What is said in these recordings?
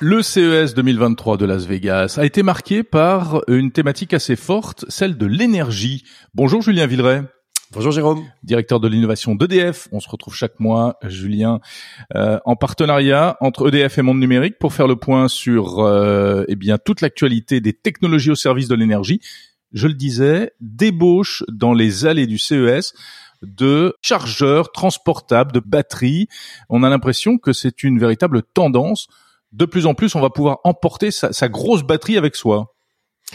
Le CES 2023 de Las Vegas a été marqué par une thématique assez forte, celle de l'énergie. Bonjour Julien Villeray. Bonjour Jérôme. Directeur de l'innovation d'EDF. On se retrouve chaque mois, Julien, euh, en partenariat entre EDF et Monde Numérique pour faire le point sur euh, eh bien toute l'actualité des technologies au service de l'énergie. Je le disais, débauche dans les allées du CES de chargeurs transportables, de batteries. On a l'impression que c'est une véritable tendance de plus en plus, on va pouvoir emporter sa, grosse batterie avec soi.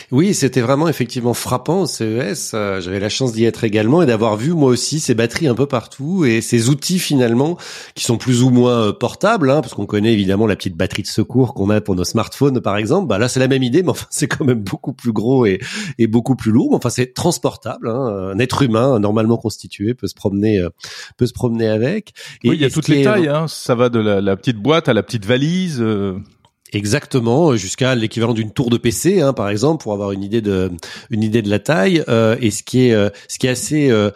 Oui, c'était vraiment effectivement frappant au CES. Euh, j'avais la chance d'y être également et d'avoir vu moi aussi ces batteries un peu partout et ces outils finalement qui sont plus ou moins euh, portables, hein, parce qu'on connaît évidemment la petite batterie de secours qu'on a pour nos smartphones par exemple. Bah là, c'est la même idée, mais enfin c'est quand même beaucoup plus gros et, et beaucoup plus lourd. Enfin, c'est transportable. Hein. Un être humain normalement constitué peut se promener, euh, peut se promener avec. oui, il y a toutes les tailles. Hein. Ça va de la, la, petite boîte à la petite valise. Exactement, jusqu'à l'équivalent d'une tour de PC, hein, par exemple, pour avoir une idée de une idée de la taille. Euh, et ce qui est euh, ce qui est assez euh,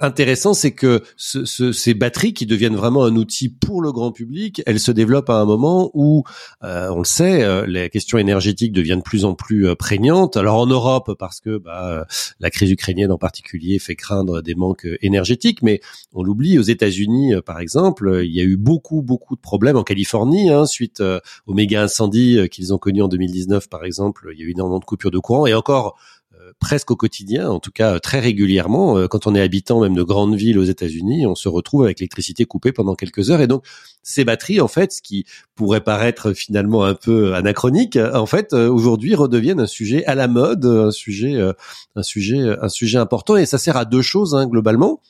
intéressant, c'est que ce, ce, ces batteries qui deviennent vraiment un outil pour le grand public, elles se développent à un moment où, on le sait, les questions énergétiques deviennent de plus en plus prégnantes. Alors en Europe, parce que bah, la crise ukrainienne en particulier fait craindre des manques énergétiques, mais on l'oublie. Aux États-Unis, par exemple, il y a eu beaucoup beaucoup de problèmes en Californie hein, suite aux méga incendie euh, qu'ils ont connu en 2019, par exemple, il y a eu énormément de coupures de courant et encore euh, presque au quotidien, en tout cas très régulièrement, euh, quand on est habitant même de grandes villes aux États-Unis, on se retrouve avec l'électricité coupée pendant quelques heures. Et donc ces batteries, en fait, ce qui pourrait paraître finalement un peu anachronique, en fait, aujourd'hui redeviennent un sujet à la mode, un sujet, un sujet, un sujet important. Et ça sert à deux choses hein, globalement.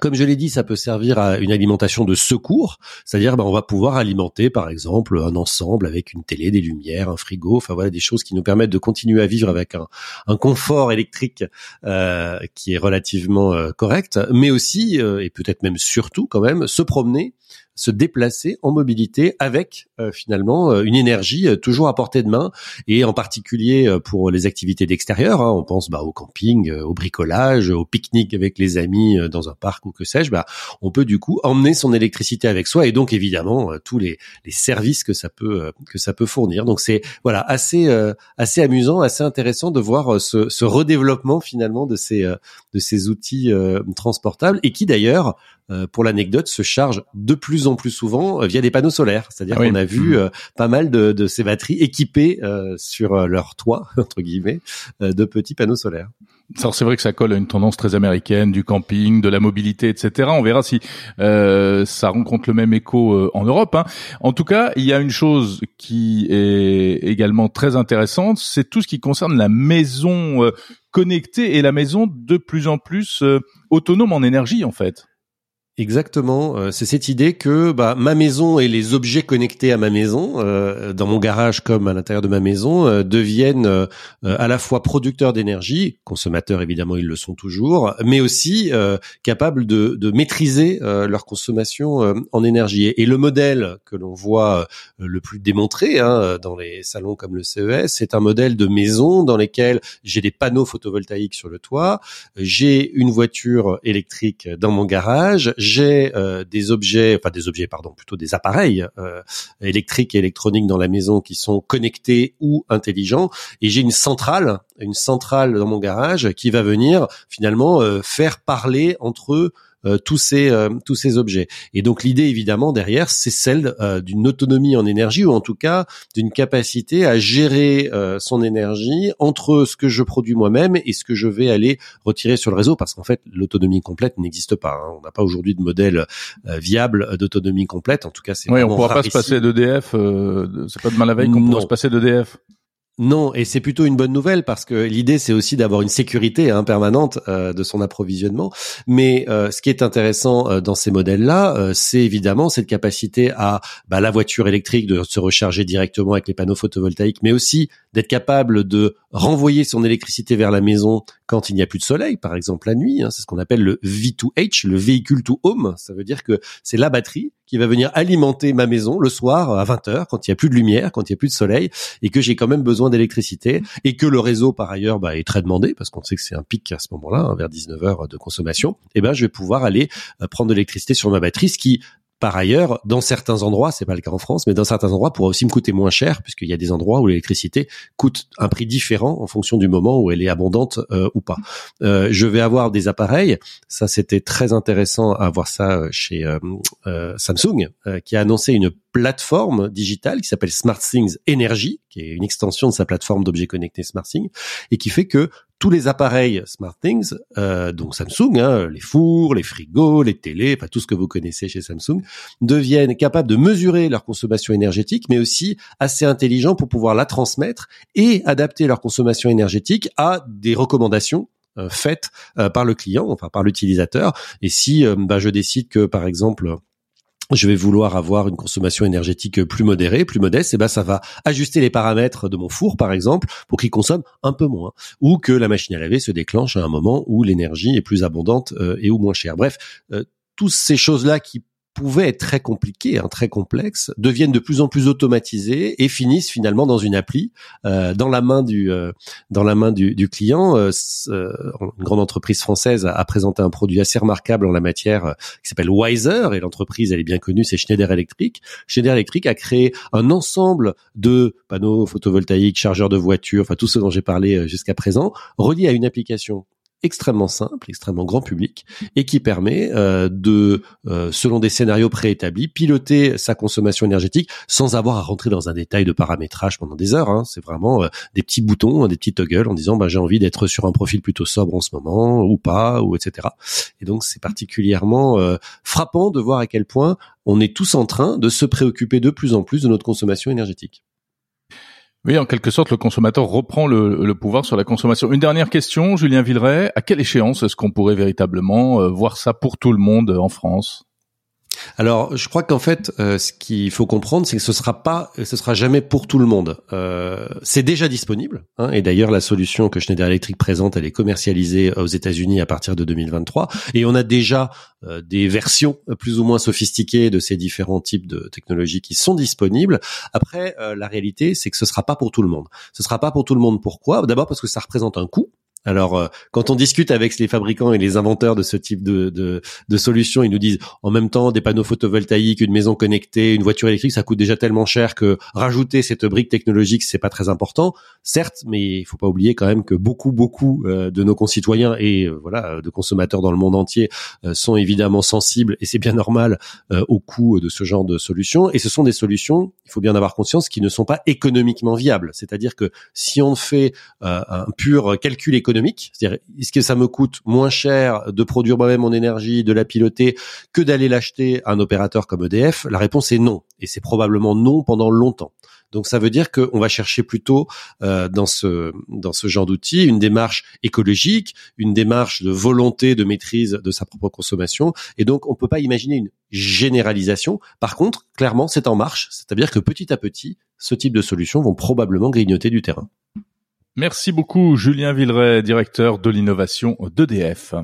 Comme je l'ai dit, ça peut servir à une alimentation de secours, c'est-à-dire ben, on va pouvoir alimenter par exemple un ensemble avec une télé, des lumières, un frigo, enfin voilà des choses qui nous permettent de continuer à vivre avec un, un confort électrique euh, qui est relativement euh, correct, mais aussi euh, et peut-être même surtout quand même se promener se déplacer en mobilité avec euh, finalement euh, une énergie euh, toujours à portée de main et en particulier pour les activités d'extérieur. Hein, on pense bah, au camping, au bricolage, au pique-nique avec les amis dans un parc ou que sais-je. Bah, on peut du coup emmener son électricité avec soi et donc évidemment tous les, les services que ça peut que ça peut fournir. Donc c'est voilà assez assez amusant, assez intéressant de voir ce, ce redéveloppement finalement de ces de ces outils transportables et qui d'ailleurs pour l'anecdote se charge de plus en plus souvent euh, via des panneaux solaires. C'est-à-dire ah qu'on a vu mmh. euh, pas mal de, de, ces batteries équipées euh, sur leur toit, entre guillemets, de petits panneaux solaires. Alors c'est vrai que ça colle à une tendance très américaine du camping, de la mobilité, etc. On verra si euh, ça rencontre le même écho en Europe. Hein. En tout cas, il y a une chose qui est également très intéressante, c'est tout ce qui concerne la maison connectée et la maison de plus en plus autonome en énergie, en fait. Exactement, euh, c'est cette idée que bah, ma maison et les objets connectés à ma maison, euh, dans mon garage comme à l'intérieur de ma maison, euh, deviennent à la fois producteurs d'énergie, consommateurs évidemment ils le sont toujours, mais aussi capables de, de maîtriser leur consommation en énergie. Et, le modèle que l'on voit le plus démontré hein, dans les salons comme le CES, c'est un modèle de maison dans lesquels j'ai des panneaux photovoltaïques sur le toit, j'ai une voiture électrique dans mon garage, j'ai euh, des objets, enfin des objets, pardon, plutôt des appareils euh, électriques et électroniques dans la maison qui sont connectés ou intelligents, et j'ai une centrale, une centrale dans mon garage qui va venir finalement euh, faire parler entre eux tous ces euh, tous ces objets. Et donc l'idée évidemment derrière, c'est celle euh, d'une autonomie en énergie ou en tout cas d'une capacité à gérer son énergie entre ce que je produis moi-même et ce que je vais aller retirer sur le réseau, parce qu'en fait l'autonomie complète n'existe pas. Hein. On n'a pas aujourd'hui de modèle viable d'autonomie complète. En tout cas, c'est oui, on pourra pas se passer d'EDF. c'est pas demain la veille qu'on pourra se passer d'EDF. Non, et c'est plutôt une bonne nouvelle parce que l'idée c'est aussi d'avoir une sécurité hein, permanente euh, de son approvisionnement. Mais euh, ce qui est intéressant euh, dans ces modèles-là, c'est évidemment cette capacité à bah, la voiture électrique de se recharger directement avec les panneaux photovoltaïques, mais aussi d'être capable de renvoyer son électricité vers la maison quand il n'y a plus de soleil, par exemple la nuit. Hein, c'est ce qu'on appelle le V2H, le véhicule to home. Ça veut dire que c'est la batterie qui va venir alimenter ma maison le soir à 20 h quand il n'y a plus de lumière, quand il n'y a plus de soleil et que j'ai quand même besoin d'électricité et que le réseau par ailleurs bah, est très demandé parce qu'on sait que c'est un pic à ce moment-là, hein, vers 19 heures de consommation. Et eh ben je vais pouvoir aller euh, prendre de l'électricité sur ma batterie, ce qui par ailleurs, dans certains endroits, c'est pas le cas en France, mais dans certains endroits, pourra aussi me coûter moins cher, puisqu'il y a des endroits où l'électricité coûte un prix différent en fonction du moment où elle est abondante euh, ou pas. Euh, je vais avoir des appareils, ça c'était très intéressant à voir ça euh, chez Samsung, qui a annoncé une plateforme digitale qui s'appelle SmartThings Energy, qui est une extension de sa plateforme d'objets connectés SmartThings, et qui fait que tous les appareils SmartThings, euh, donc Samsung, hein, les fours, les frigos, les télés, enfin tout ce que vous connaissez chez Samsung, deviennent capables de mesurer leur consommation énergétique, mais aussi assez intelligents pour pouvoir la transmettre et adapter leur consommation énergétique à des recommandations euh, faites euh, par le client, enfin par l'utilisateur. Et si euh, bah, je décide que, par exemple, je vais vouloir avoir une consommation énergétique plus modérée, plus modeste, et ben ça va ajuster les paramètres de mon four par exemple pour qu'il consomme un peu moins ou que la machine à laver se déclenche à un moment où l'énergie est plus abondante euh, et ou moins chère. Bref, euh, toutes ces choses-là qui pouvaient être très compliqués, hein, très complexes, deviennent de plus en plus automatisés et finissent finalement dans une appli, euh, dans la main du euh, dans la main du, client. Euh, euh une grande entreprise française a, présenté un produit assez remarquable en la matière qui s'appelle Wiser et l'entreprise elle est bien connue, c'est Schneider Electric. Schneider Electric a créé un ensemble de panneaux photovoltaïques, chargeurs de voitures, enfin tout ce dont j'ai parlé jusqu'à présent, reliés à une application extrêmement simple, extrêmement grand public, et qui permet euh, de, euh, selon des scénarios préétablis, piloter sa consommation énergétique sans avoir à rentrer dans un détail de paramétrage pendant des heures. Hein. C'est vraiment euh, des petits boutons, des petits toggles en disant bah, j'ai envie d'être sur un profil plutôt sobre en ce moment ou pas, ou etc. Et donc c'est particulièrement frappant de voir à quel point on est tous en train de se préoccuper de plus en plus de notre consommation énergétique. Oui, en quelque sorte, le consommateur reprend le, pouvoir sur la consommation. Une dernière question, Julien Villeray. À quelle échéance est-ce qu'on pourrait véritablement euh, voir ça pour tout le monde en France? Alors, je crois qu'en fait, euh, ce qu'il faut comprendre, c'est que ce sera pas, ce sera jamais pour tout le monde. Euh, c'est déjà disponible, hein, et d'ailleurs, la solution que Schneider Electric présente, elle est commercialisée aux États-Unis à partir de 2023, et on a déjà euh, des versions plus ou moins sophistiquées de ces différents types de technologies qui sont disponibles. Après, la réalité, c'est que ce sera pas pour tout le monde. Ce sera pas pour tout le monde. Pourquoi? D'abord parce que ça représente un coût. Alors, euh, quand on discute avec les fabricants et les inventeurs de ce type de, de, de, solutions, ils nous disent en même temps des panneaux photovoltaïques, une maison connectée, une voiture électrique, ça coûte déjà tellement cher que rajouter cette brique technologique, c'est pas très important. Certes, mais il faut pas oublier quand même que beaucoup, beaucoup euh, de nos concitoyens et euh, voilà de consommateurs dans le monde entier sont évidemment sensibles et c'est bien normal au coût de ce genre de solutions. Et ce sont des solutions, il faut bien avoir conscience, qui ne sont pas économiquement viables. C'est-à-dire que si on fait un pur calcul économique c'est-à-dire est-ce que ça me coûte moins cher de produire moi-même mon énergie, de la piloter, que d'aller l'acheter à un opérateur comme EDF La réponse est non, et c'est probablement non pendant longtemps. Donc ça veut dire qu'on va chercher plutôt euh, dans ce dans ce genre d'outils une démarche écologique, une démarche de volonté de maîtrise de sa propre consommation. Et donc on peut pas imaginer une généralisation. Par contre, clairement, c'est en marche. C'est-à-dire que petit à petit, ce type de solutions vont probablement grignoter du terrain. Merci beaucoup Julien Villeray, directeur de l'innovation d'EDF.